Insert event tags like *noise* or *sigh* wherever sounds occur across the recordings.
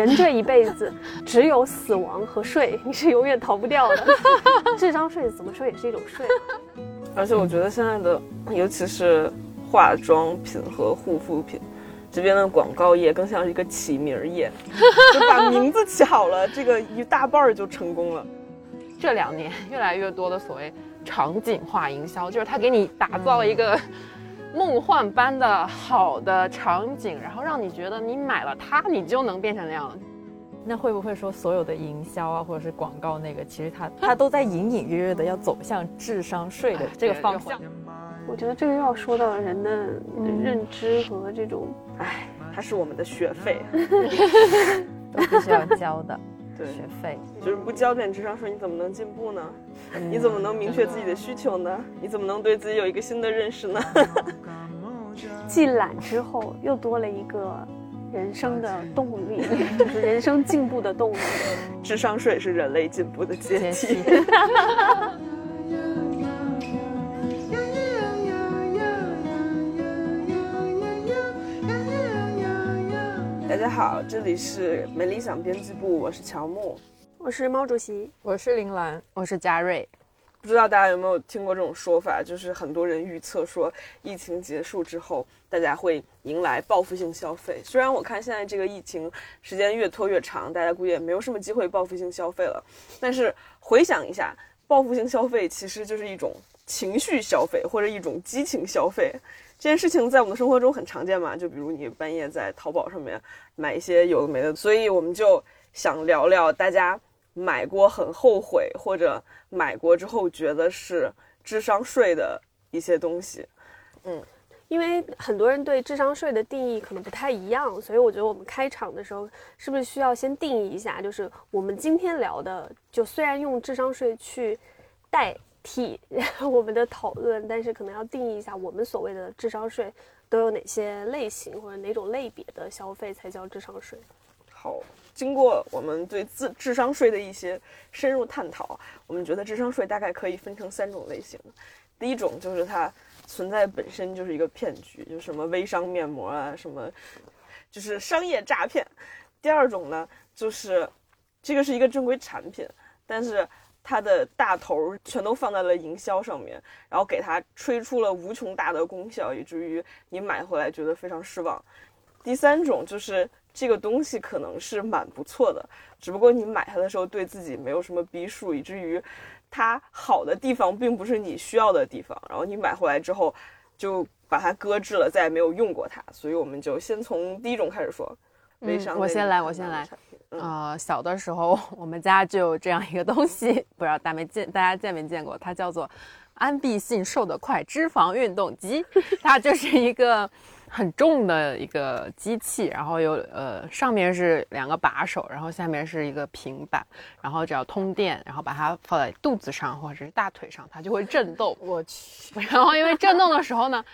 人这一辈子只有死亡和税，你是永远逃不掉的。智商税怎么说也是一种税。*laughs* 而且我觉得现在的，尤其是化妆品和护肤品这边的广告业，更像是一个起名业，就把名字起好了，这个一大半儿就成功了。这两年越来越多的所谓场景化营销，就是他给你打造了一个梦幻般的好的场景，然后让你觉得你买了它，你就能变成那样。那会不会说所有的营销啊，或者是广告那个，其实它它都在隐隐约约的要走向智商税的这个方向？我觉得这个又要说到人的认知和这种，唉，它是我们的学费，*laughs* 都必须要交的。学费就是不交点智商税，你怎么能进步呢？你怎么能明确自己的需求呢？你怎么能对自己有一个新的认识呢？*laughs* 既懒之后，又多了一个人生的动力，就是人生进步的动力。智商税是人类进步的阶梯。*laughs* 家好，这里是没理想编辑部，我是乔木，我是毛主席，我是林兰，我是嘉瑞。不知道大家有没有听过这种说法，就是很多人预测说疫情结束之后，大家会迎来报复性消费。虽然我看现在这个疫情时间越拖越长，大家估计也没有什么机会报复性消费了。但是回想一下，报复性消费其实就是一种情绪消费或者一种激情消费。这件事情在我们的生活中很常见嘛，就比如你半夜在淘宝上面买一些有的没的，所以我们就想聊聊大家买过很后悔或者买过之后觉得是智商税的一些东西。嗯，因为很多人对智商税的定义可能不太一样，所以我觉得我们开场的时候是不是需要先定义一下，就是我们今天聊的，就虽然用智商税去代。替 *laughs* 我们的讨论，但是可能要定义一下，我们所谓的智商税都有哪些类型或者哪种类别的消费才叫智商税？好，经过我们对智智商税的一些深入探讨，我们觉得智商税大概可以分成三种类型。第一种就是它存在本身就是一个骗局，就什么微商面膜啊，什么就是商业诈骗。第二种呢，就是这个是一个正规产品，但是。它的大头全都放在了营销上面，然后给它吹出了无穷大的功效，以至于你买回来觉得非常失望。第三种就是这个东西可能是蛮不错的，只不过你买它的时候对自己没有什么逼数，以至于它好的地方并不是你需要的地方，然后你买回来之后就把它搁置了，再也没有用过它。所以我们就先从第一种开始说，微商。我先来，我先来。呃，小的时候我们家就有这样一个东西，不知道大没见，大家见没见过？它叫做安必信瘦得快脂肪运动机，*laughs* 它就是一个很重的一个机器，然后有呃上面是两个把手，然后下面是一个平板，然后只要通电，然后把它放在肚子上或者是大腿上，它就会震动。我去，然后因为震动的时候呢。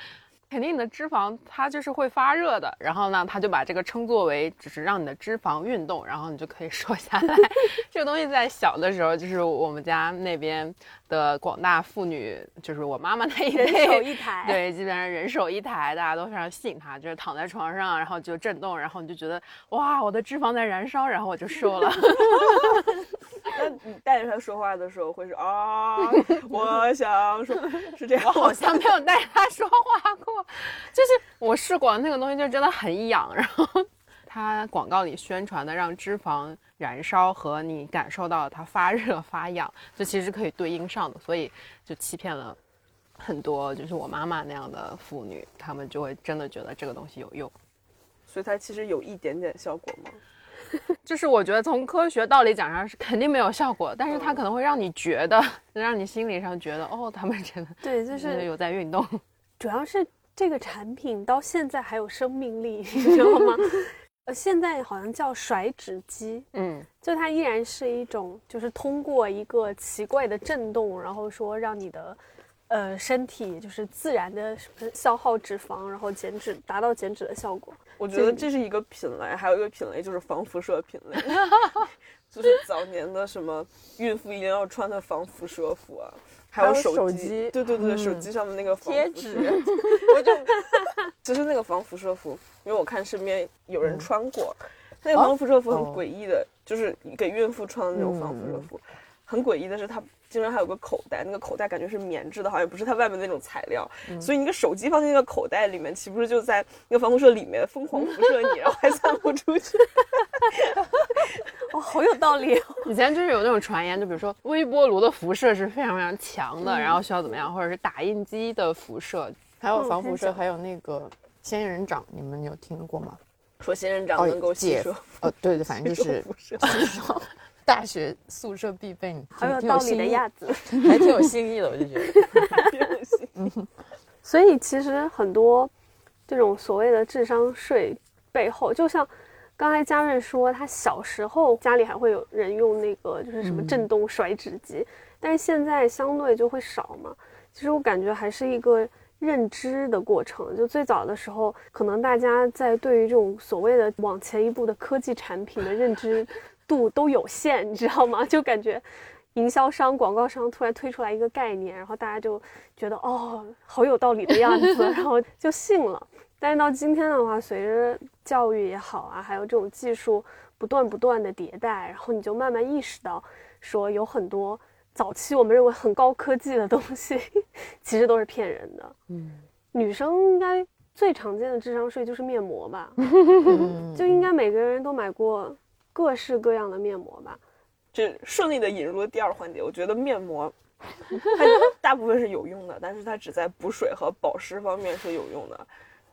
肯定你的脂肪它就是会发热的，然后呢，他就把这个称作为只是让你的脂肪运动，然后你就可以瘦下来。*laughs* 这个东西在小的时候，就是我们家那边。的广大妇女，就是我妈妈那一辈，人手一台，对，基本上人手一台，大家都非常信它，就是躺在床上，然后就震动，然后你就觉得哇，我的脂肪在燃烧，然后我就瘦了。*laughs* 那你带着它说话的时候会是啊，我想说，是这样，我好像没有带着它说话过，就是我试过那个东西，就真的很痒，然后它广告里宣传的让脂肪。燃烧和你感受到它发热发痒，这其实可以对应上的，所以就欺骗了很多，就是我妈妈那样的妇女，她们就会真的觉得这个东西有用。所以它其实有一点点效果吗？*laughs* 就是我觉得从科学道理讲上是肯定没有效果，但是它可能会让你觉得，让你心理上觉得哦，他们真的对，就是有在运动。*laughs* 主要是这个产品到现在还有生命力，*laughs* 你知道吗？呃，现在好像叫甩脂机，嗯，就它依然是一种，就是通过一个奇怪的震动，然后说让你的，呃，身体就是自然的消耗脂肪，然后减脂，达到减脂的效果。我觉得这是一个品类，还有一个品类就是防辐射品类，*laughs* 就是早年的什么孕妇一定要穿的防辐射服啊。还有手机，对对对，手机上的那个贴纸，*laughs* 我就其实那个防辐射服，因为我看身边有人穿过，它那个防辐射服很哦诡异的，就是给孕妇穿的那种防辐射服。很诡异的是，它竟然还有个口袋，那个口袋感觉是棉质的，好像不是它外面那种材料。所以你个手机放进那个口袋里面，岂不是就在那个防辐射里面疯狂辐射你，然后还散不出去？*laughs* 哦，好有道理、哦。以前就是有那种传言，就比如说微波炉的辐射是非常非常强的，然后需要怎么样，或者是打印机的辐射，还有防辐射，嗯还有那个仙人掌，你们有听过吗？说仙人掌能够吸解收，呃，对对，反正就是辐射。大学宿舍必备，你好有道理的，样子。*laughs* 还挺有新意的，我就觉得。*laughs* 所以其实很多这种所谓的智商税背后，就像刚才嘉瑞说，他小时候家里还会有人用那个就是什么震动甩脂机，但是现在相对就会少嘛。其实我感觉还是一个认知的过程。就最早的时候，可能大家在对于这种所谓的往前一步的科技产品的认知度都有限，你知道吗？就感觉。营销商、广告商突然推出来一个概念，然后大家就觉得哦，好有道理的样子，*laughs* 然后就信了。但是到今天的话，随着教育也好啊，还有这种技术不断不断的迭代，然后你就慢慢意识到，说有很多早期我们认为很高科技的东西，*laughs* 其实都是骗人的。嗯，女生应该最常见的智商税就是面膜吧，嗯 *laughs* 就应该每个人都买过各式各样的面膜吧。这顺利的引入了第二环节。我觉得面膜，它 *laughs* 大部分是有用的，但是它只在补水和保湿方面是有用的。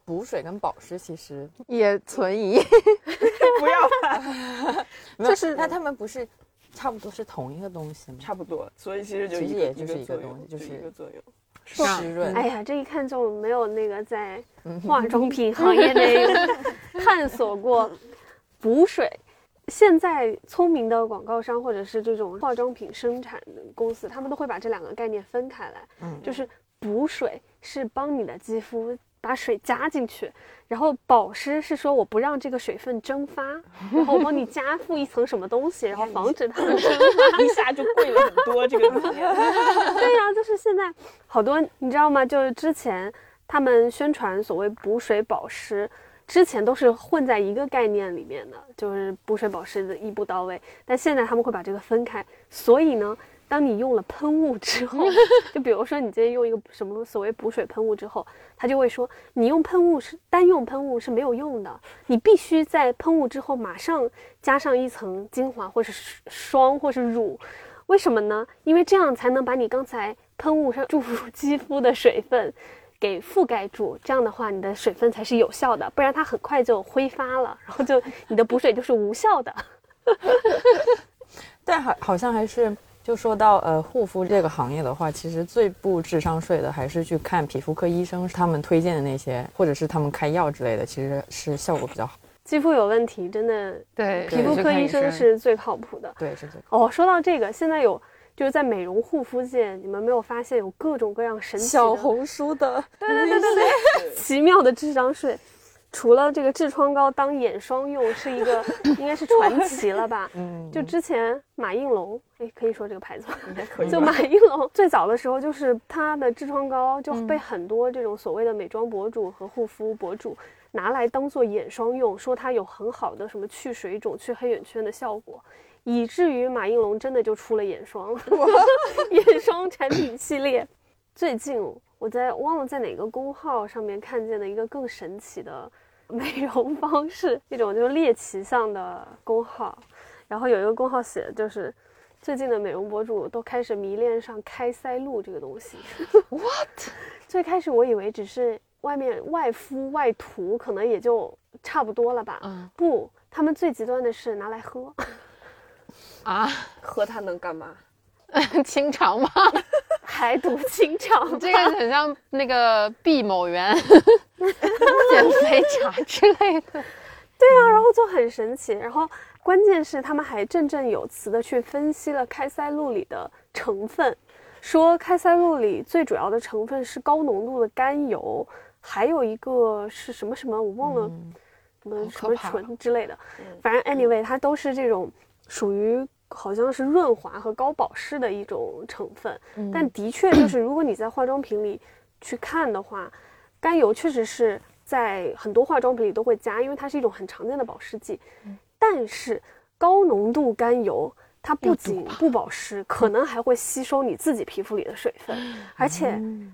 补水跟保湿其实也存疑。*laughs* *laughs* 不要吧，就是那他们不是差不多是同一个东西吗？差不多。所以其实就一个其实也就是一作用一个东西就是一个作用。湿润。哎呀，这一看就没有那个在嗯化妆品行业内探索过补水。现在聪明的广告商或者是这种化妆品生产的公司，他们都会把这两个概念分开来。嗯就是补水是帮你的肌肤把水加进去，然后保湿是说我不让这个水分蒸发，*laughs* 然后我帮你加附一层什么东西，然后防止它们蒸发。一下就贵了很多这个东西。*laughs* 对呀、就是现在好多你知道吗？就是之前他们宣传所谓补水保湿，之前都是混在一个概念里面的，就是补水保湿的一步到位。但现在他们会把这个分开，所以呢，当你用了喷雾之后，*laughs* 就比如说你今天用一个什么所谓补水喷雾之后，他就会说你用喷雾是单用喷雾是没有用的，你必须在喷雾之后马上加上一层精华或是霜或是乳。为什么呢？因为这样才能把你刚才喷雾上 *laughs* 注入肌肤的水分给覆盖住，这样的话你的水分才是有效的，不然它很快就挥发了，然后就你的补水就是无效的。*laughs* 但好好像还是就说到呃护肤这个行业的话，其实最不智商税的还是去看皮肤科医生他们推荐的那些，或者是他们开药之类的，其实是效果比较好。肌肤有问题，真的对，皮肤科医生是最靠谱的。对，是这个。哦，说到这个，现在有就是在美容护肤界，你们没有发现有各种各样神奇小红书的，*laughs* 对对对对对，奇妙的智商税。除了这个痔疮膏当眼霜用是一个，*laughs* 应该是传奇了吧？嗯，就之前马应龙，哎，可以说这个牌子吗？应该可以。就马应龙最早的时候，就是他的痔疮膏就被很多这种所谓的美妆博主和护肤博主拿来当做眼霜用，说它有很好的什么去水肿、去黑眼圈的效果，以至于马应龙真的就出了眼霜，*laughs* 眼霜产品系列。最近我在忘了在哪个公号上面看见的一个更神奇的 *laughs* 美容方式，一种就是猎奇向的公号，然后有一个公号写的就是。最近的美容博主都开始迷恋上开塞露这个东西。*laughs* What？最开始我以为只是外面外敷外涂，可能也就差不多了吧。嗯不，他们最极端的是拿来喝。啊，喝它能干嘛？*laughs* 清肠吗？排毒清肠，这个很像那个毕某元 *laughs* 减肥茶之类的。对啊，然后就很神奇。然后关键是他们还振振有词的去分析了开塞露里的成分，说开塞露里最主要的成分是高浓度的甘油，还有一个是什么什么我忘了，什么什么醇之类的。反正 anyway，它都是这种属于好像是润滑和高保湿的一种成分。但的确就是，如果你在化妆品里去看的话，甘油确实是在很多化妆品里都会加，因为它是一种很常见的保湿剂。但但是高浓度甘油。它不仅不保湿，可能还会吸收你自己皮肤里的水分，而且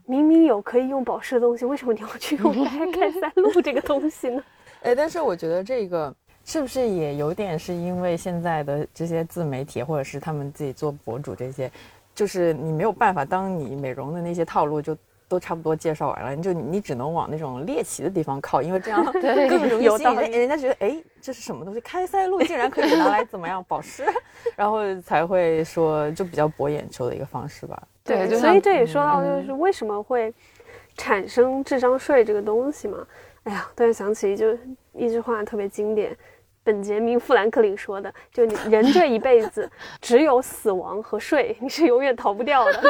明明有可以用保湿的东西，为什么你要去用钙钙赛露这个东西呢？*laughs* 哎，但是我觉得这个是不是也有点是因为现在的这些自媒体或者是他们自己做博主这些，就是你没有办法，当你美容的那些套路就。都差不多介绍完了，你就你只能往那种猎奇的地方靠，因为这样 *laughs* 更容易 *laughs* 吸引人。人家觉得，哎，这是什么东西？开塞露竟然可以拿来怎么样保湿，*laughs* 然后才会说就比较博眼球的一个方式吧。对，所以这也说到就是为什么会产生智商税这个东西嘛？哎呀，突然想起就一句话特别经典。本杰明·富兰克林说的：“就你人这一辈子，*laughs* 只有死亡和税，你是永远逃不掉的。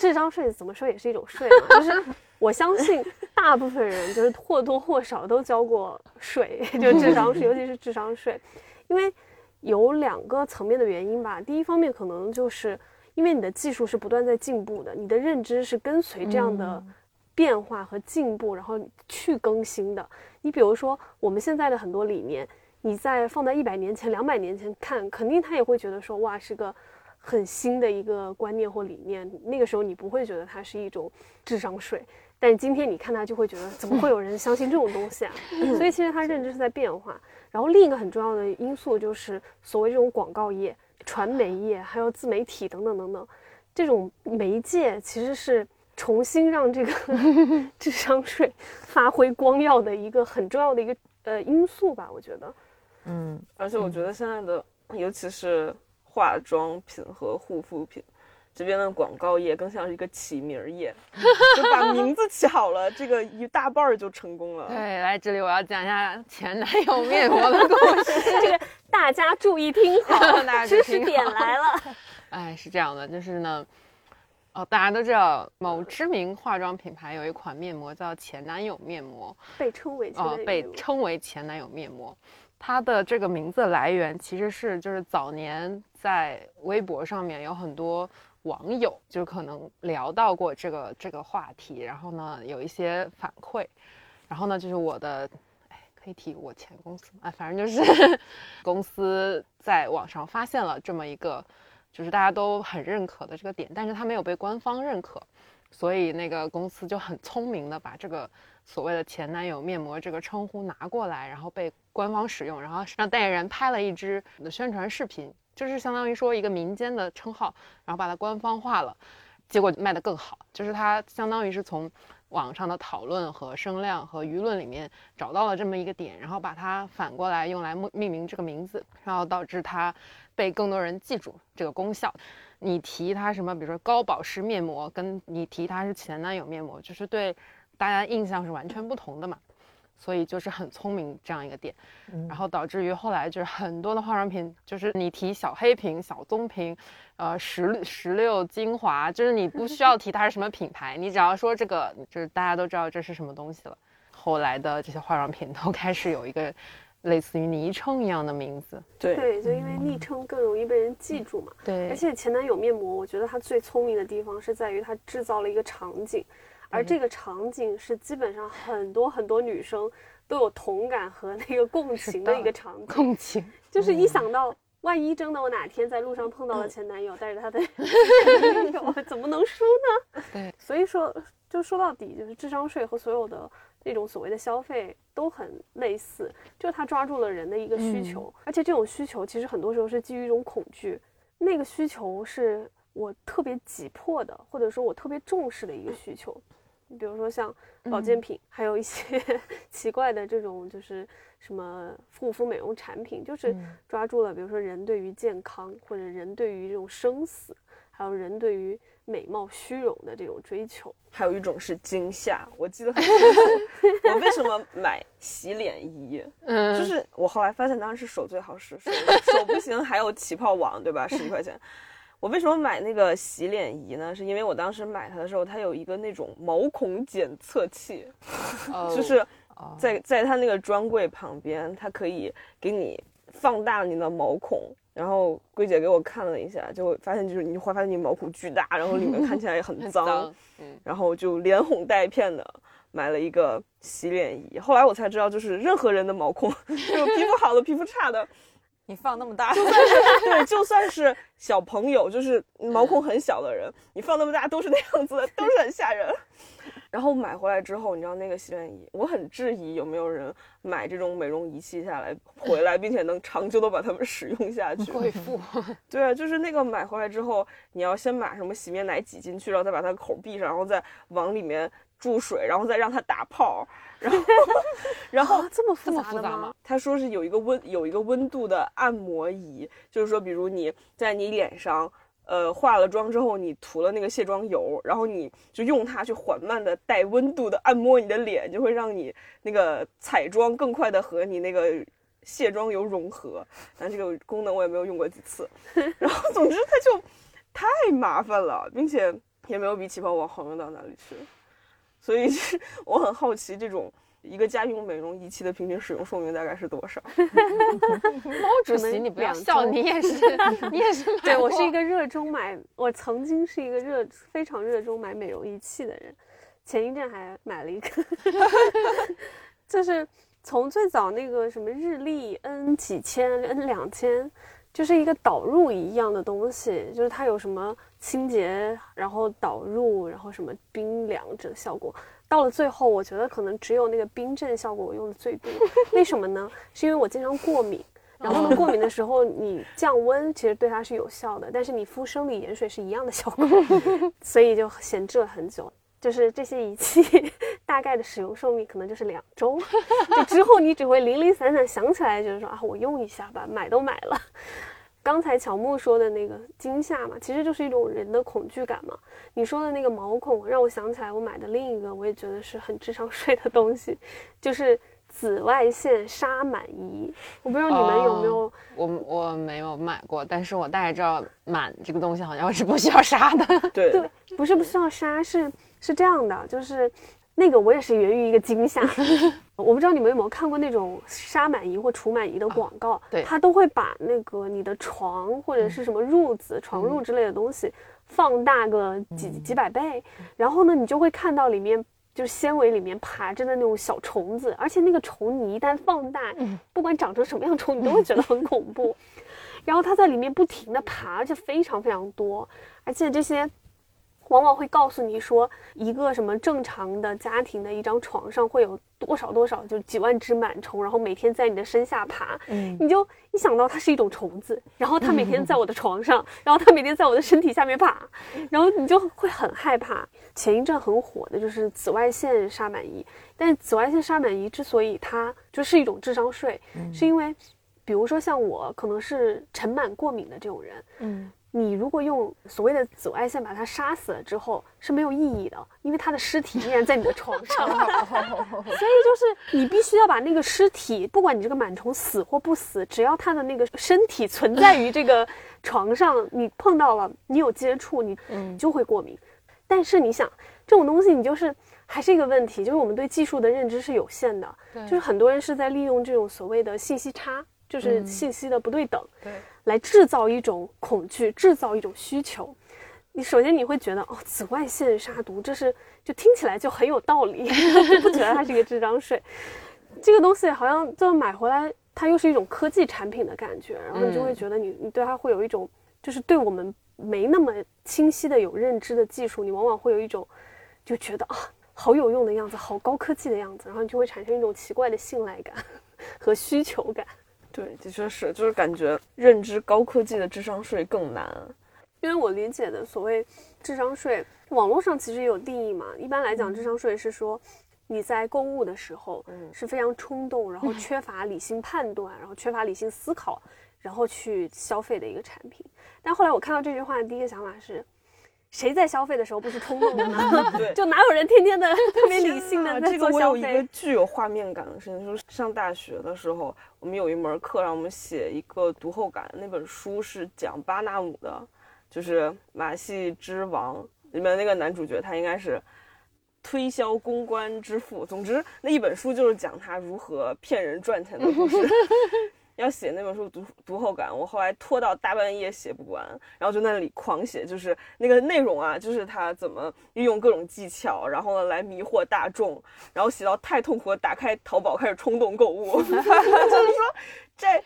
智商税怎么说也是一种税嘛。就是我相信大部分人就是或多或少都交过税，就智商税，尤其是智商税，因为有两个层面的原因吧。第一方面可能就是因为你的技术是不断在进步的，你的认知是跟随这样的变化和进步，然后去更新的。你比如说我们现在的很多理念。”你在放在一百年前、两百年前看，肯定他也会觉得说，哇，是个很新的一个观念或理念。那个时候你不会觉得它是一种智商税，但今天你看它就会觉得，怎么会有人相信这种东西啊？*laughs* 所以其实他认知是在变化。然后另一个很重要的因素就是所谓这种广告业、传媒业，还有自媒体等等等等，这种媒介其实是重新让这个 *laughs* 智商税发挥光耀的一个很重要的一个呃因素吧，我觉得。嗯，而且我觉得现在的，尤其是化妆品和护肤品这边的广告业，更像是一个起名儿业，就把名字起好了，这个一大半儿就成功了。对，来这里我要讲一下前男友面膜的故事，*laughs* 这个大家注意听好，知识点来了。*laughs* 哎，是这样的，就是呢，哦，大家都知道某知名化妆品牌有一款面膜叫前男友面膜，被称为哦，被称为前男友面膜。它的这个名字来源其实是，就是早年在微博上面有很多网友就可能聊到过这个这个话题，然后呢有一些反馈，然后呢就是我的，哎，可以提我前公司啊，反正就是 *laughs* 公司在网上发现了这么一个，就是大家都很认可的这个点，但是它没有被官方认可，所以那个公司就很聪明的把这个。所谓的前男友面膜这个称呼拿过来，然后被官方使用，然后让代言人拍了一支的宣传视频，就是相当于说一个民间的称号，然后把它官方化了，结果卖得更好。就是它相当于是从网上的讨论和声量和舆论里面找到了这么一个点，然后把它反过来用来命名这个名字，然后导致它被更多人记住这个功效。你提它什么，比如说高保湿面膜，跟你提它是前男友面膜，就是对。大家印象是完全不同的嘛，所以就是很聪明这样一个点，然后导致于后来就是很多的化妆品，就是你提小黑瓶、小棕瓶，呃，石石榴精华，就是你不需要提它是什么品牌，你只要说这个，就是大家都知道这是什么东西了。后来的这些化妆品都开始有一个类似于昵称一样的名字，对对，就因为昵称更容易被人记住嘛。对，而且前男友面膜，我觉得它最聪明的地方是在于它制造了一个场景。而这个场景是基本上很多很多女生都有同感和那个共情的一个场景。共情就是一想到万一真的我哪天在路上碰到了前男友，带着他的，*laughs* 我怎么能输呢？对，所以说就说到底就是智商税和所有的那种所谓的消费都很类似，就是他抓住了人的一个需求，而且这种需求其实很多时候是基于一种恐惧，那个需求是我特别急迫的，或者说我特别重视的一个需求。比如说像保健品，还有一些 *laughs* 奇怪的这种，就是什么护肤美容产品，就是抓住了，比如说人对于健康，或者人对于这种生死，还有人对于美貌虚荣的这种追求。还有一种是惊吓，我记得很清楚。*laughs* 我为什么买洗脸仪？嗯，就是我后来发现当然是手最好使，手手不行还有起泡网，对吧？十几块钱。我为什么买那个洗脸仪呢？是因为我当时买它的时候，它有一个那种毛孔检测器，*laughs* 就是在在它那个专柜旁边，它可以给你放大你的毛孔。然后柜姐给我看了一下，就发现就是你会发现你毛孔巨大，然后里面看起来也很脏，然后就连哄带骗的买了一个洗脸仪。后来我才知道，就是任何人的毛孔，*laughs* 就皮肤好的、皮肤差的。你放那么大，对，就算是小朋友，就是毛孔很小的人，你放那么大都是那样子的，都是很吓人。*laughs* 然后买回来之后，你知道那个洗脸仪，我很质疑有没有人买这种美容仪器下来回来，并且能长久的把它们使用下去。贵 *laughs* 妇，对啊，就是那个买回来之后，你要先把什么洗面奶挤进去，然后再把它口闭上，然后再往里面注水，然后再让它打泡，然后，*laughs* 然后啊这么复杂吗？？他说是有一个温有一个温度的按摩仪，就是说，比如你在你脸上，呃，化了妆之后，你涂了那个卸妆油，然后你就用它去缓慢的带温度的按摩你的脸，就会让你那个彩妆更快的和你那个卸妆油融合。但这个功能我也没有用过几次。*laughs* 然后总之它就太麻烦了，并且也没有比起泡网好用到哪里去。所以是我很好奇这种。一个家用美容仪器的平均使用寿命大概是多少？*laughs* *laughs* 猫主席，你不要笑，你也是，*laughs* 你也是对我是一个热衷买，我曾经是一个热非常热衷买美容仪器的人，前一阵还买了一个，就是从最早那个什么日历 N 几千 N 两千，就是一个导入一样的东西，就是它有什么清洁，然后导入，然后什么冰凉这个效果。到了最后，我觉得可能只有那个冰镇效果我用的最多。为什么呢？是因为我经常过敏。然后呢，过敏的时候你降温其实对它是有效的，但是你敷生理盐水是一样的效果，*laughs* 所以就闲置了很久。就是这些仪器大概的使用寿命可能就是两周，就之后你只会零零散散想起来，就是说啊，我用一下吧，买都买了。刚才乔木说的那个惊吓嘛，其实就是一种人的恐惧感嘛。你说的那个毛孔，让我想起来我买的另一个，我也觉得是很智商税的东西，就是紫外线杀螨仪。我不知道你们有没有我我没有买过，但是我大概知道螨这个东西好像是不需要杀的。对对，不是不需要杀，是是这样的，就是那个我也是源于一个惊吓。*laughs* 我不知道你们有没有看过那种杀螨仪或除螨仪的广告，对它都会把那个你的床或者是什么褥子、床褥之类的东西放大个几几百倍，然后呢，你就会看到里面。就是纤维里面爬着的那种小虫子，而且那个虫你一旦放大，不管长成什么样虫，你都会觉得很恐怖。*laughs* 然后它在里面不停的爬，而且非常非常多，而且这些往往会告诉你说，一个什么正常的家庭的一张床上会有多少多少，就几万只螨虫，然后每天在你的身下爬，嗯你就一想到它是一种虫子，然后它每天在 *laughs* 我的床上，然后它每天在我的身体下面爬，然后你就会很害怕。前一阵很火的就是紫外线杀螨仪，但是紫外线杀螨仪之所以它就是一种智商税，是因为，比如说像我可能是尘螨过敏的这种人，嗯，你如果用所谓的紫外线把它杀死了之后是没有意义的，因为它的尸体依然在你的床上，*laughs* 所以就是你必须要把那个尸体，不管你这个螨虫死或不死，只要它的那个身体存在于这个床上，你碰到了，你有接触，你嗯。就会过敏。但是你想，这种东西你就是还是一个问题，就是我们对技术的认知是有限的，就是很多人是在利用这种所谓的信息差，就是嗯。信息的不对等，对，来制造一种恐惧，制造一种需求。你首先你会觉得哦，紫外线杀毒，这是就听起来就很有道理，*laughs* 不觉得它是一个智商税。这个东西好像就买回来，它又是一种科技产品的感觉，然后你就会觉得你你对它会有一种，就是对我们没那么清晰的有认知的技术，你往往会有一种就觉得啊，好有用的样子，好高科技的样子，然后你就会产生一种奇怪的信赖感和需求感。对，的确是，就是感觉认知高科技的智商税更难。因为我理解的所谓智商税，网络上其实也有定义嘛。一般来讲，智商税是说你在购物的时候嗯是非常冲动，然后缺乏理性判断，然后缺乏理性思考，然后去消费的一个产品。但后来我看到这句话的第一个想法是，谁在消费的时候不是冲动的呢？*laughs* *laughs* 对就哪有人天天的 *laughs* 特别理性的在做消这个我有一个费？具有画面感的事情，就是上大学的时候，我们有一门课让我们写一个读后感，那本书是讲巴纳姆的，就是《马戏之王》里面那个男主角，他应该是推销公关之父。总之，那一本书就是讲他如何骗人赚钱的故事。要写那本书读读后感，我后来拖到大半夜写不完，然后就在那里狂写，就是那个内容啊，就是他怎么运用各种技巧，然后呢来迷惑大众，然后写到太痛苦了，打开淘宝开始冲动购物，*laughs* 就是说在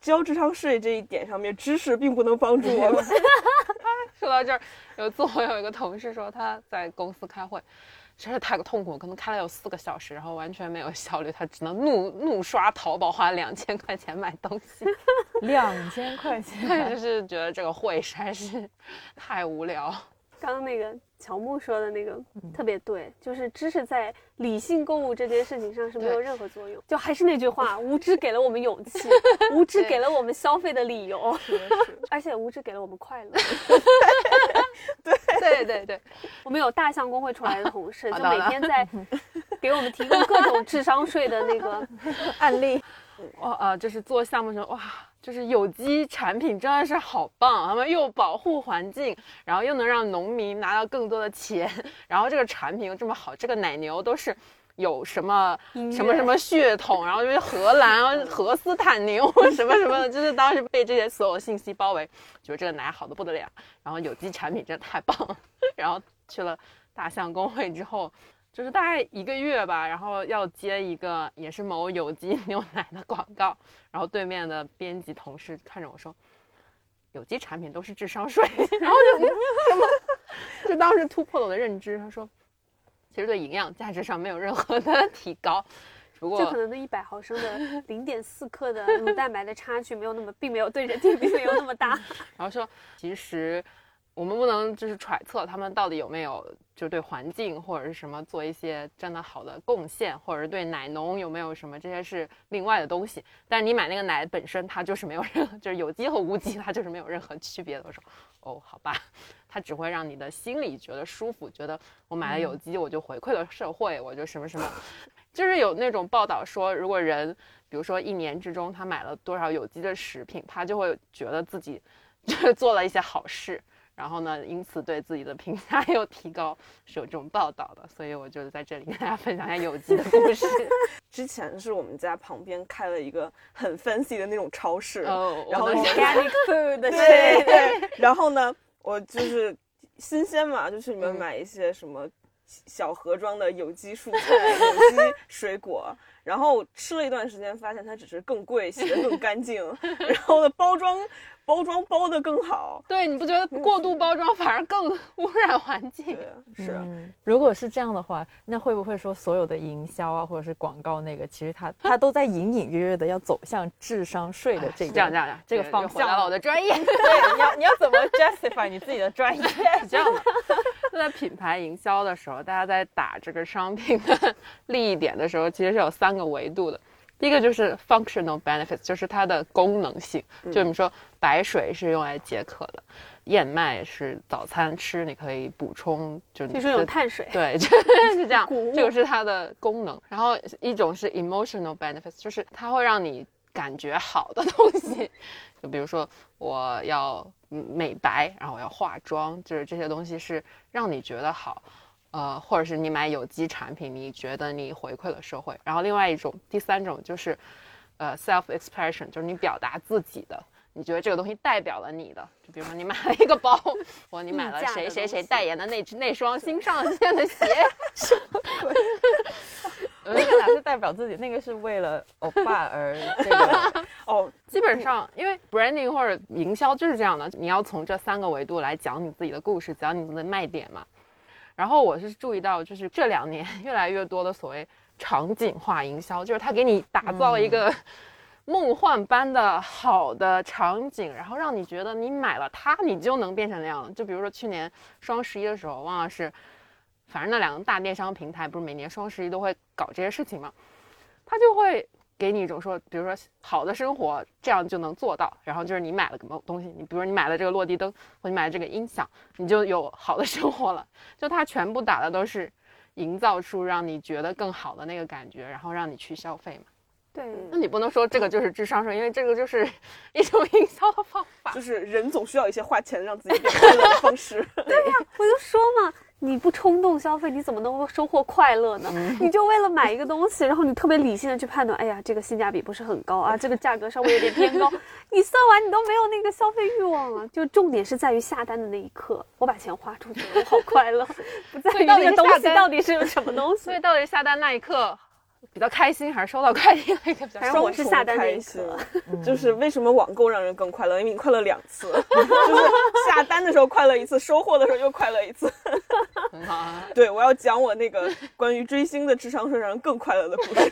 交智商税这一点上面，知识并不能帮助我们。*laughs* 说到这儿，有一次我有一个同事说他在公司开会，实在是太痛苦，可能开了有四个小时，然后完全没有效率，他只能怒怒刷淘宝，花两千块钱买东西。*laughs* 两千块钱，*laughs* 就是觉得这个会实在是 *laughs* 太无聊。刚刚那个乔木说的那个特别对，就是知识在理性购物这件事情上是没有任何作用。就还是那句话，无知给了我们勇气，无知给了我们消费的理由，而且无知给了我们快乐。*laughs* 对对对对，我们有大象公会出来的同事，*laughs* 就每天在 *laughs* 给我们提供各种智商税的那个案例。哇啊，就是做项目的时候，哇，就是有机产品真的是好棒，他们又保护环境，然后又能让农民拿到更多的钱，然后这个产品又这么好，这个奶牛都是。有什么什么什么血统，*laughs* 然后就是荷兰 *laughs* 荷斯坦牛 *laughs* 什么什么的，就是当时被这些所有信息包围，觉得这个奶好的不得了，然后有机产品真的太棒了，然后去了大象公会之后，就是大概一个月吧，然后要接一个也是某有机牛奶的广告，然后对面的编辑同事看着我说，有机产品都是智商税，然后就什么，就当时突破了我的认知，他说，其实对营养价值上没有任何的 *laughs* 提高，不过就可能那一百毫升的零点四克的乳蛋白的差距没有那么，并没有对人体并没有那么大。*laughs* 然后说，其实我们不能就是揣测他们到底有没有就对环境或者是什么做一些真的好的贡献，或者是对奶农有没有什么，这些是另外的东西。但是你买那个奶本身，它就是没有任何，就是有机和无机，它就是没有任何区别的。我说，哦，好吧，它只会让你的心里觉得舒服，觉得我买了有机，我就回馈了社会，我就什么什么。就是有那种报道说，如果人，比如说一年之中他买了多少有机的食品，他就会觉得自己就 *laughs* 是做了一些好事，然后呢，因此对自己的评价又提高，是有这种报道的。所以我就在这里跟大家分享一下有机的故事。*laughs* 之前是我们家旁边开了一个很 fancy 的那种超市，哦，然后 Organic food 的对对，然后呢，我就是新鲜嘛，就去里面嗯买一些什么小盒装的有机蔬菜、有机水果，然后吃了一段时间，发现它只是更贵，洗得更干净，*laughs* 然后呢，包装包装包的更好，对，你不觉得过度包装反而更 *laughs* 污染环境？对，是。嗯，如果是这样的话，那会不会说所有的营销啊，或者是广告那个，其实它 *laughs* 它都在隐隐约约的要走向智商税的这个这样这样这样，这个方向回到了我的专业。*laughs* 对，你要你要怎么 justify 你自己的专业？是这样的，就在品牌营销的时候，大家在打这个商品的利益点的时候，其实是有三个维度的。第一个就是 functional benefits，就是它的功能性。就你说白水是用来解渴的，燕麦是早餐吃，你可以补充，就是据说有碳水。对，*laughs* 就是这样，这个是它的功能。然后一种是 emotional benefits，就是它会让你感觉好的东西，就比如说我要嗯美白，然后我要化妆，就是这些东西是让你觉得好。呃，或者是你买有机产品，你觉得你回馈了社会。然后另外一种，第三种就是，呃，self expression，就是你表达自己的，你觉得这个东西代表了你的。就比如说你买了一个包，或你买了谁谁谁代言的那只那双新上线的鞋，*laughs* *laughs* 那个哪是代表自己，那个是为了欧巴而 *laughs* 这个。哦，基本上，因为 branding 或者营销就是这样的，你要从这三个维度来讲你自己的故事，讲你的卖点嘛。然后我是注意到，就是这两年 *laughs* 越来越多的所谓场景化营销，就是他给你打造一个 *laughs* 梦幻般的好的场景，然后让你觉得你买了它，你就能变成那样了。就比如说去年双十一的时候，忘了是，反正那两个大电商平台不是每年双十一都会搞这些事情嘛，他就会给你一种说，比如说好的生活这样就能做到，然后就是你买了什么东西，你比如说你买了这个落地灯，或你买了这个音响，你就有好的生活了。就它全部打的都是营造出让你觉得更好的那个感觉，然后让你去消费嘛。对，那你不能说这个就是智商税，因为这个就是 *laughs* 一种营销的方法。就是人总需要一些花钱让自己变快乐的方式。*laughs* 对呀我就说嘛，你不冲动消费，你怎么能够收获快乐呢？你就为了买一个东西，然后你特别理性的去判断，哎呀，这个性价比不是很高啊，这个价格稍微有点偏高，*laughs* 你算完你都没有那个消费欲望了。就重点是在于下单的那一刻，我把钱花出去了，我好快乐，*laughs* 不在于那个东西到底是什么东西所。以到底下单那一刻比较开心，还是收到快递那个比较反正我是下单那一开心刻，*laughs* 就是为什么网购让人更快乐？因为你快乐两次，就是 *laughs* 下单的时候快乐一次，收货的时候又快乐一次。*laughs* 很好啊。对，我要讲我那个关于追星的智商税让人更快乐的故事。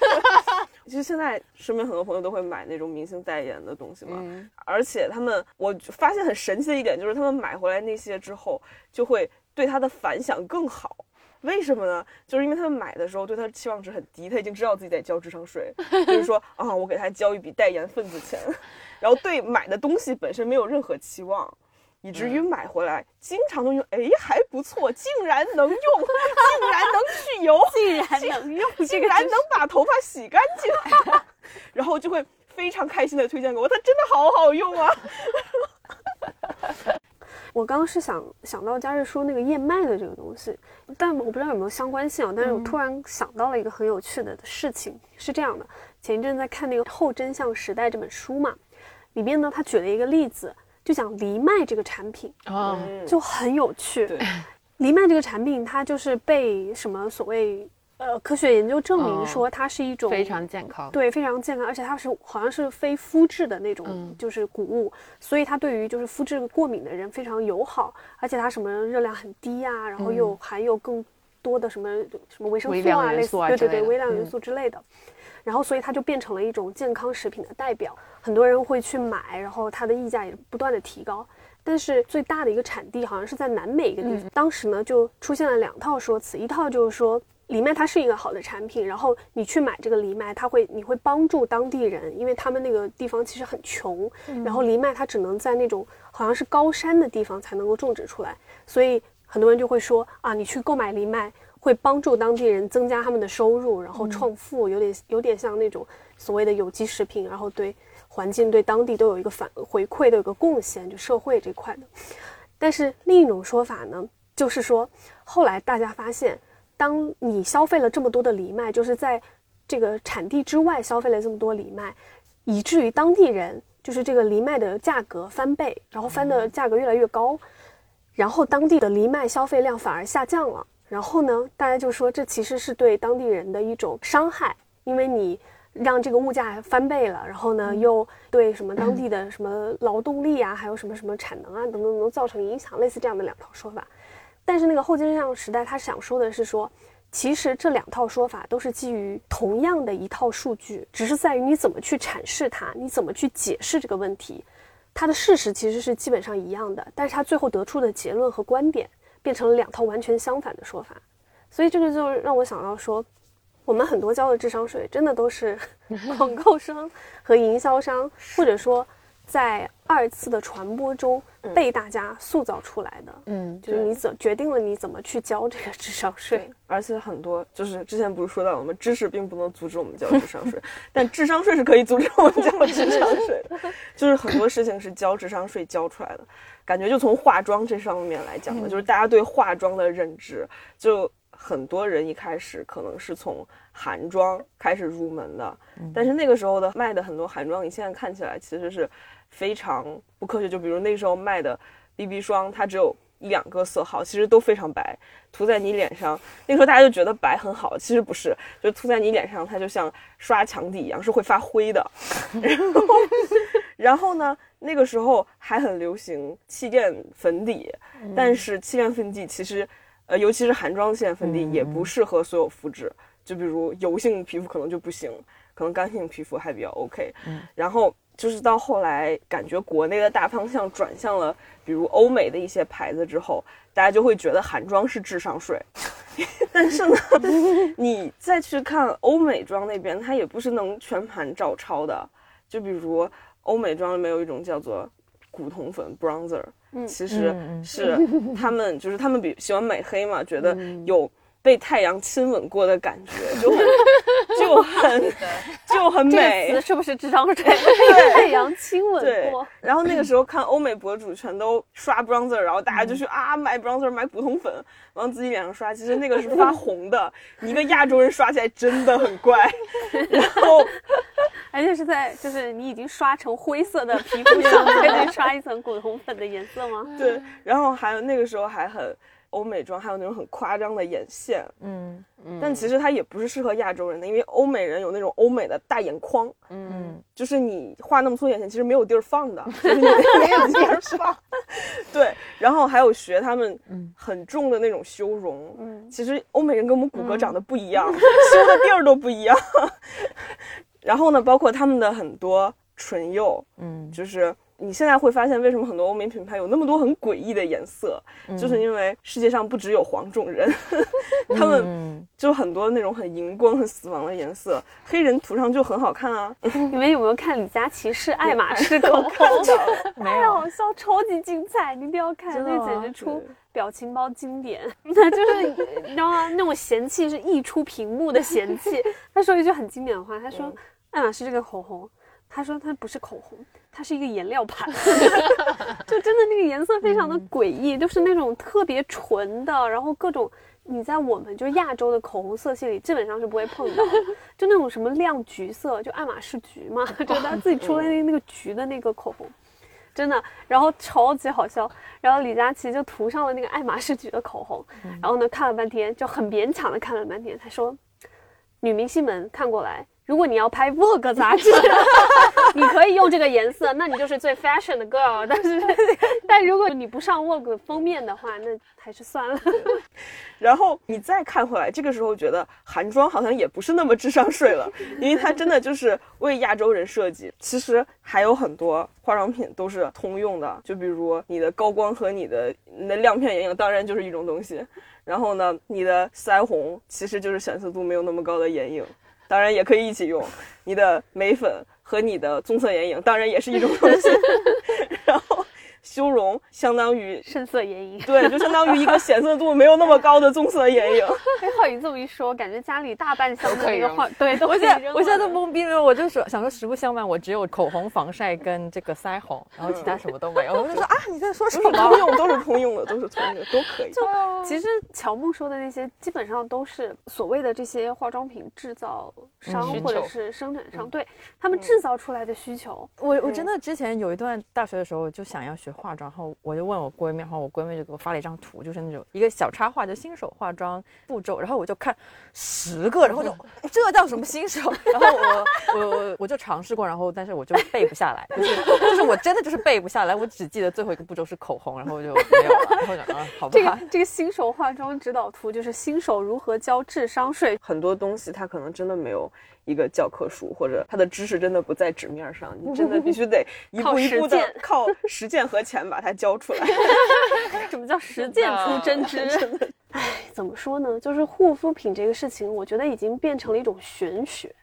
其实现在身边很多朋友都会买那种明星代言的东西嘛，嗯而且他们，我发现很神奇的一点就是，他们买回来那些之后，就会对他的反响更好。为什么呢？就是因为他们买的时候对他的期望值很低，他已经知道自己在交智商税，就是说啊，我给他交一笔代言份子钱，然后对买的东西本身没有任何期望，以至于买回来经常都用，哎，还不错，竟然能用，竟然能去油，*laughs* 竟然能用竟然能把头发洗干净，*laughs* 然后就会非常开心的推荐给我，它真的好好用啊！*laughs* 我刚刚是想想到佳瑞说那个燕麦的这个东西，但我不知道有没有相关性啊。但是我突然想到了一个很有趣的事情，是这样的：前一阵在看那个《后真相时代》这本书嘛，里面呢他举了一个例子，就讲藜麦这个产品哦，就很有趣。*coughs* 藜麦这个产品，它就是被什么所谓呃科学研究证明哦说它是一种非常健康。对，非常健康，而且它是好像是非肤质的那种，嗯就是谷物，所以它对于就是肤质过敏的人非常友好，而且它什么热量很低呀、然后又含有更多的什么什么维生素啊，类似对对对，微量元嗯素之类的。然后，所以它就变成了一种健康食品的代表，很多人会去买，然后它的溢价也不断的提高。但是最大的一个产地好像是在南美一个地方，当时呢就出现了两套说辞，一套就是说藜麦它是一个好的产品，然后你去买这个藜麦，它会你会帮助当地人，因为他们那个地方其实很穷，然后藜麦它只能在那种好像是高山的地方才能够种植出来，所以很多人就会说啊，你去购买藜麦会帮助当地人增加他们的收入，然后创富，有点有点像那种所谓的有机食品，然后对环境、对当地都有一个反回馈，的有一个贡献，就社会这块的。但是另一种说法呢，就是说后来大家发现，当你消费了这么多的藜麦，就是在这个产地之外消费了这么多藜麦，以至于当地人就是这个藜麦的价格翻倍，然后翻的价格越来越高，然后当地的藜麦消费量反而下降了。然后呢，大家就说这其实是对当地人的一种伤害，因为你让这个物价翻倍了，然后呢又对什么当地的什么劳动力啊，还有什么什么产能啊等等等等造成影响，类似这样的两套说法。但是那个后真相时代，他想说的是说，其实这两套说法都是基于同样的一套数据，只是在于你怎么去阐释它，你怎么去解释这个问题。它的事实其实是基本上一样的，但是他最后得出的结论和观点变成了两套完全相反的说法。所以这个就让我想到说，我们很多交的智商税真的都是 *laughs* *laughs* 广告商和营销商，或者说在二次的传播中被大家塑造出来的。嗯，就是你怎决定了你怎么去交这个智商税。而且很多就是之前不是说到我们知识并不能阻止我们交智商税，*laughs* 但智商税是可以阻止我们交智商税的。*laughs* 就是很多事情是交智商税交出来的，感觉就从化妆这上面来讲呢，就是大家对化妆的认知，就很多人一开始可能是从韩妆开始入门的，但是那个时候的卖的很多韩妆，你现在看起来其实是非常不科学。就比如那时候卖的 BB 霜，它只有一两个色号，其实都非常白，涂在你脸上，那时候大家就觉得白很好，其实不是，就涂在你脸上，它就像刷墙底一样，是会发灰的。*laughs* 然后，然后呢，那个时候还很流行气垫粉底，但是气垫粉底其实，呃，尤其是韩妆气垫粉底也不适合所有肤质，就比如油性皮肤可能就不行，可能干性皮肤还比较 OK。然后就是到后来，感觉国内的大方向转向了，比如欧美的一些牌子之后，大家就会觉得韩妆是智商税。*laughs* 但是呢，*laughs* 你再去看欧美妆那边，它也不是能全盘照抄的。就比如欧美妆里面有一种叫做古铜粉 bronzer，、嗯其实是他们就是他们比喜欢美黑嘛，觉得有被太阳亲吻过的感觉，就很就很就很这美个。是不是智商税？*laughs* 被太阳亲吻过。，然后那个时候看欧美博主全都刷 bronzer，然后大家就去啊买 bronzer 买古铜粉往自己脸上刷，其实那个是发红的，你一个亚洲人刷起来真的很怪。*laughs* 然后而且是在就是你已经刷成灰色的皮肤上再刷一层古铜粉的颜色吗？对，然后还有那个时候还很欧美妆，还有那种很夸张的眼线，嗯。但其实它也不是适合亚洲人的，因为欧美人有那种欧美的大眼眶，嗯。就是你画那么粗眼线，其实没有地儿放的，*laughs* 就是你 *laughs* 没有地儿放。*laughs* 对，然后还有学他们很重的那种修容，嗯。其实欧美人跟我们骨骼长得不一样，修的地儿都不一样。然后呢，包括他们的很多唇釉，嗯。就是你现在会发现，为什么很多欧美品牌有那么多很诡异的颜色，就是因为世界上不只有黄种人，*laughs* 他们嗯就很多那种很荧光、很死亡的颜色，黑人涂上就很好看啊。*laughs* 你们有没有看李佳琦试爱马仕口红？*laughs* 没太有好笑，超级精彩，你一定要看，那简直出表情包经典。那就是你知道吗？那种嫌弃是溢出屏幕的嫌弃。他说一句很经典的话，他说：“爱马仕这个口红，他说它不是口红，它是一个颜料盘。*laughs* ”就真的那个颜色非常的诡异，就是那种特别纯的，然后各种。你在我们就亚洲的口红色系里，基本上是不会碰到的，*laughs* 就那种什么亮橘色，就爱马仕橘嘛，*laughs* 就他自己出了那那个橘的那个口红，真的，然后超级好笑。然后李佳琦就涂上了那个爱马仕橘的口红，然后呢看了半天，就很勉强的看了半天，他说：“女明星们看过来，如果你要拍 Vogue 杂志，你可以用这个颜色，那你就是最 fashion 的 girl。但是，但如果你不上 Vogue 封面的话，那还是算了。*laughs* 然后你再看回来，这个时候觉得韩妆好像也不是那么智商税了，*laughs* 因为它真的就是为亚洲人设计。其实还有很多化妆品都是通用的，就比如你的高光和你的你的亮片眼影，当然就是一种东西。然后呢，你的腮红其实就是显色度没有那么高的眼影，当然也可以一起用。你的眉粉和你的棕色眼影，当然也是一种东西。*laughs* 然后修容相当于深色眼影。对，就相当于一个显色度没有那么高的棕色眼影。被浩宇这么一说，感觉家里大半箱 *laughs* 可以扔那个化，对，我现在我现在了都懵逼了，我就说想说实不相瞒，我只有口红、防晒跟这个腮红，然后其他什么都没有。*laughs* 我就说啊，你在说什么通？用，都是通用的，都是通用的，都可以。就其实乔木说的那些，基本上都是所谓的这些化妆品制造商或者是生产商，对他们制造出来的需求。我我真的之前有一段大学的时候就想要学化妆，然后我就问我闺蜜，然后我闺蜜就给我发了一张图，就是那种一个小插画，就新手化妆步骤，然后我就看十个，然后就 *laughs* 这叫什么新手？*laughs* 然后我我我我就尝试过，然后但是我就背不下来，就是就是我真的就是背不下来，我只记得最后一个步骤是口红，然后我就没有了，然后就啊好吧这个，这个新手化妆指导图就是新手如何交智商税。很多东西它可能真的没有一个教科书，或者它的知识真的不在纸面上，你真的必须得 *laughs* 一步一步的靠实践靠实践和钱把它教出来。什么叫实践出真知？*laughs* 唉，*laughs* 怎么说呢？就是护肤品这个事情，我觉得已经变成了一种玄学，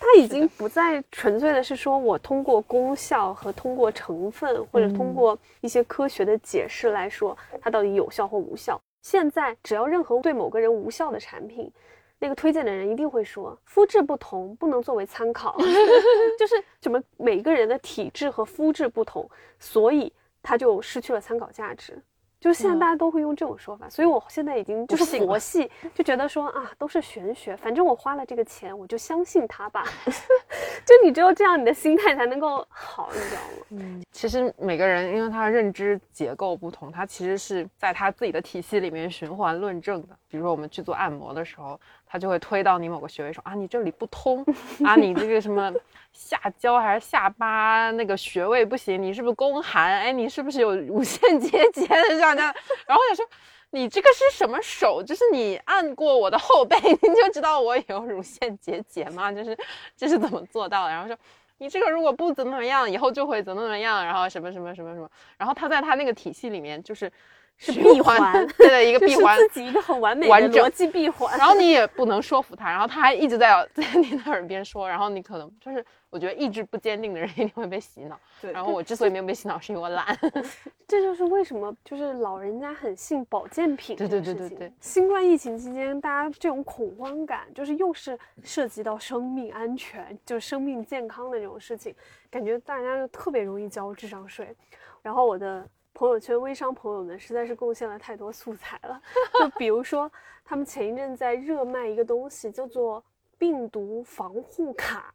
它已经不再纯粹的是说我通过功效和通过成分或者通过一些科学的解释来说它到底有效或无效。现在只要任何对某个人无效的产品，那个推荐的人一定会说肤质不同不能作为参考，*laughs* 就是什么每个人的体质和肤质不同，所以它就失去了参考价值。就是现在大家都会用这种说法，所以我现在已经就是佛系，就觉得说啊都是玄学，反正我花了这个钱，我就相信它吧。*laughs* *laughs* 就你只有这样，你的心态才能够好，你知道吗？嗯其实每个人因为他的认知结构不同，他其实是在他自己的体系里面循环论证的。比如说我们去做按摩的时候，他就会推到你某个穴位说啊，你这里不通 *laughs* 啊，你这个什么下焦还是下巴那个穴位不行，你是不是宫寒？哎，你是不是有乳腺结节的这样这样？然后我想说。你这个是什么手？就是你按过我的后背，*laughs* 你就知道我有乳腺结节吗？就是这是怎么做到的？然后说你这个如果不怎么怎么样，以后就会怎么怎么样，然后什么什么什么什么，然后他在他那个体系里面就是是闭环 *laughs* 对的一个闭环，自己一个很完美的完整逻辑闭环。然后你也不能说服他，然后他还一直在 *laughs* 在你的耳边说，然后你可能就是我觉得意志不坚定的人一定会被洗脑。对然后我之所以没有被洗脑，是因为我懒。*laughs* 这就是为什么就是老人家很信保健品对。对对对对新冠疫情期间，大家这种恐慌感，就是又是涉及到生命安全，就生命健康的这种事情，感觉大家就特别容易交智商税。然后我的朋友圈微商朋友们实在是贡献了太多素材了，就比如说他们前一阵在热卖一个东西，叫做病毒防护卡，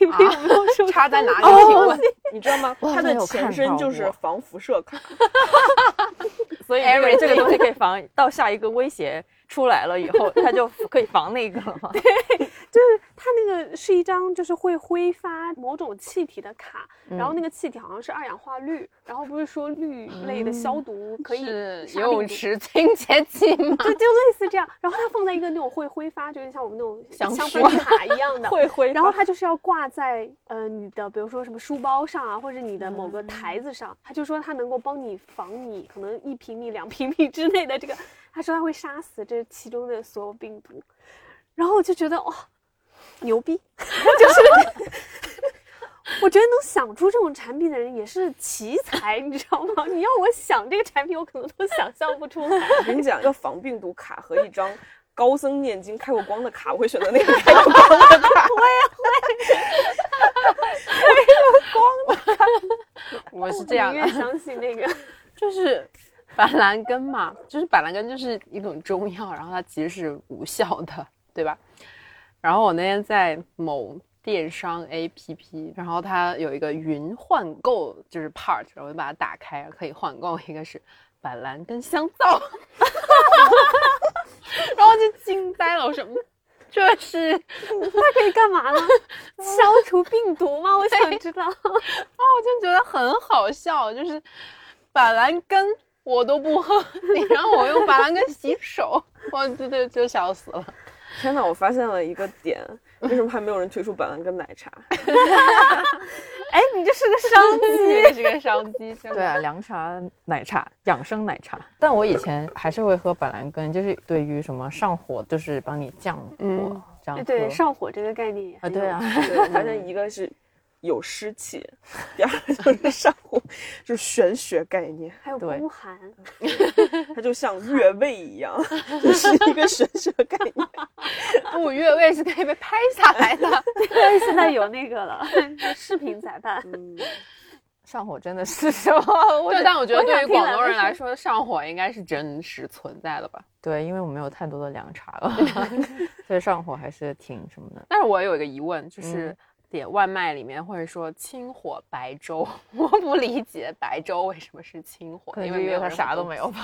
你们有没有收？插在哪里？哦请问，*laughs* 你知道吗？它的前身就是防辐射卡。*laughs* 所以这个这个东西可以防到下一个威胁出来了以后，它就可以防那个了嘛。*laughs* 就是它那个是一张就是会挥发某种气体的卡，然后嗯那个气体好像是二氧化氯，然后不是说氯类的消毒可以是游泳池清洁剂吗？对，就类似这样。然后它放在一个那种会挥发，就是像我们那种香氛卡一样的。*laughs* 会挥然后它就是要挂在呃你的，比如说什么书包上啊，或者你的某个台子上。他就说它能够帮你防你可能一平米、两平米之内的这个，他说他会杀死这其中的所有病毒。然后我就觉得哇、牛逼，*laughs* 就是我觉得能想出这种产品的人也是奇才，你知道吗？你要我想这个产品，我可能都想象不出来。我跟你讲，一个防病毒卡和一张高僧念经开过光的卡，我会选择那个开过光的卡。我是这样的我宁愿，相信那个。*laughs* 就是 *laughs* 板蓝根嘛，就是板蓝根就是一种中药，然后它其实是无效的，对吧？然后我那天在某电商 APP，然后它有一个云换购，就是 part，然后我就把它打开，可以换购一个是板蓝根香皂，*laughs* 然后就惊呆了，我说嗯这是它可以干嘛呢？*laughs* 消除病毒吗？我想知道。啊，我就觉得很好笑，就是板蓝根我都不喝，*laughs* 你让我用板蓝根洗手，我就就就笑死了。天呐！我发现了一个点，为什么还没有人推出板蓝根奶茶？*laughs* 哎，你这是个商 *laughs* 机。这是个商机，对啊，凉茶、奶茶、养生奶茶。但我以前还是会喝板蓝根，就是对于什么上火，就是帮你降火、嗯这样喝。对上火这个概念也啊，对啊有，对，我发现一个是有湿气，第二个就是上火，就是玄学概念，还有对宫寒，它就像越位一样，就是一个玄学概念。*laughs* 不越位是可以被拍下来的。*laughs* 对，现在有那个了，视频裁判。嗯，上火真的是什么？我对，但我觉得对于广东人来说，上火应该是真实存在的吧。对，因为我没有太多的凉茶了，*laughs* 所以上火还是挺什么的。但是我有一个疑问，就是嗯点外卖里面会说清火白粥，我不理解白粥为什么是清火，因为没有是因为它啥都没有吧。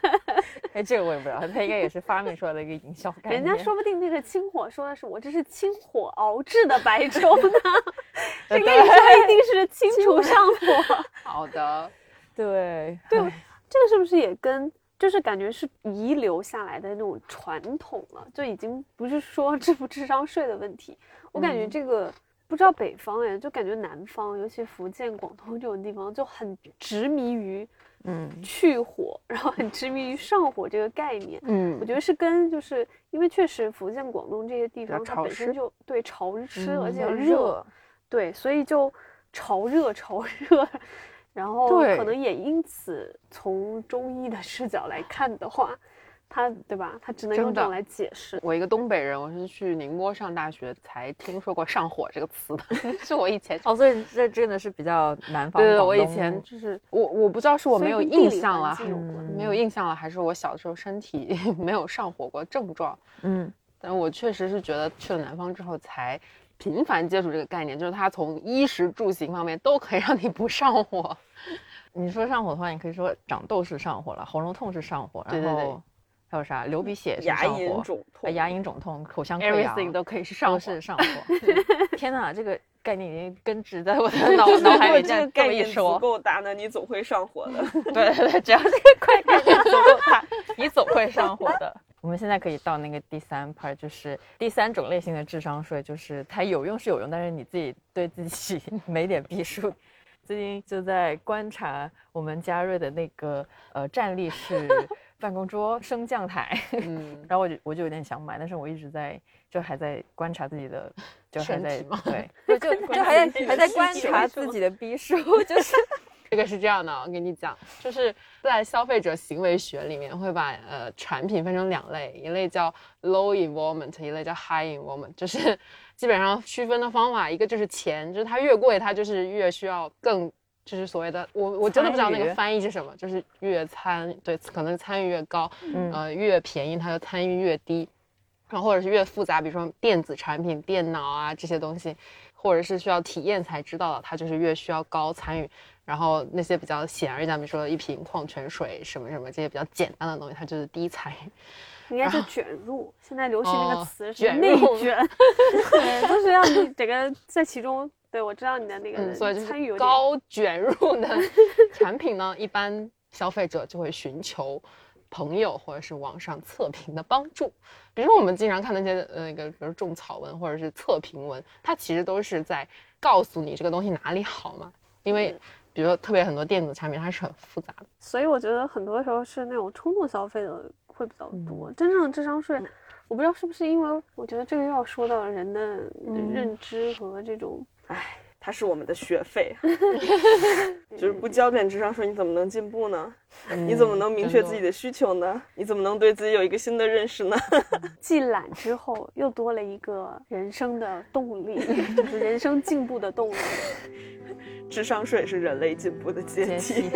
*laughs* 哎，这个我也不知道，它应该也是发明出来的一个营销概念。人家说不定那个清火说的是我这是清火熬制的白粥呢，*laughs* 这个一定是清除上火。好的，*laughs* 对对唉这个是不是也跟就是感觉是遗留下来的那种传统了？就已经不是说智不智商税的问题。我感觉这个、不知道北方哎，就感觉南方，尤其福建、广东 *laughs* 这种地方，就很执迷于嗯，去火，然后很执迷于上火这个概念。嗯。我觉得是跟就是因为确实福建、广东这些地方，它本身就对潮湿，而且要热，热，对，所以就潮热潮 *laughs* 热，然后对。可能也因此从中医的视角来看的话，它对吧？他只能用这种来解释。我一个东北人，我是去宁波上大学才听说过“上火”这个词的，*laughs* 是我以前。哦，所以这真的是比较南方。对对，我以前就是我我不知道是我没有印象了，没有印象了，还是我小的时候身体 *laughs* 没有上火过症状。嗯，但我确实是觉得去了南方之后才频繁接触这个概念，就是它从衣食住行方面都可以让你不上火。*laughs* 你说上火的话，你可以说长痘是上火了，喉咙痛是上火，对对对然后还有啥流鼻血牙，龈肿啊痛，牙龈肿痛、口腔溃疡 Everything 都可以是上火是上火。*laughs* 天哪，这个概念已经根植在我的 *laughs* 脑脑海里。这个概念足，够大，那你总会上火的。*laughs* 对对对，只要这个快概念足够大，你总会上火的。我们现在可以到那个第三 part，就是第三种类型的智商税，就是它有用是有用，但是你自己对自己没点逼数。最近就在观察我们嘉瑞的那个呃站立式办公桌升降台，*laughs* 嗯，然后我就我就有点想买，但是我一直在就还在观察自己的，就还在对，*laughs* 就就就还在还在观察自己的。逼数，就是。*laughs* 这个是这样的，我跟你讲，就是在消费者行为学里面会把呃产品分成两类，一类叫 low involvement，一类叫 high involvement，就是基本上区分的方法，一个就是钱，就是它越贵，它就是越需要更。就是所谓的我我真的不知道那个翻译是什么，就是越参对可能参与越高，嗯呃越便宜它的参与越低。然后或者是越复杂，比如说电子产品、电脑啊这些东西，或者是需要体验才知道的，它就是越需要高参与。然后那些比较显而易见，比如说一瓶矿泉水什么什么这些比较简单的东西，它就是低参与。应该是卷入，现在流行那个词是卷内入卷，*laughs* 对，都是让你整个在其中。对，我知道你的那个嗯，所以就是高卷入的产品呢，一般消费者就会寻求朋友或者是网上测评的帮助。比如说我们经常看那些呃那个，比如种草文或者是测评文，它其实都是在告诉你这个东西哪里好嘛。因为比如说特别很多电子产品它是很复杂的，所以我觉得很多时候是那种冲动消费的会比较多。真正的智商税，我不知道是不是因为我觉得这个又要说到人的认知和这种，唉，它是我们的学费，*laughs* 就是不交点智商税，你怎么能进步呢？你怎么能明确自己的需求呢？你怎么能对自己有一个新的认识呢？*laughs* 既懒之后又多了一个人生的动力，*laughs* 就是人生进步的动力。智商税是人类进步的阶梯。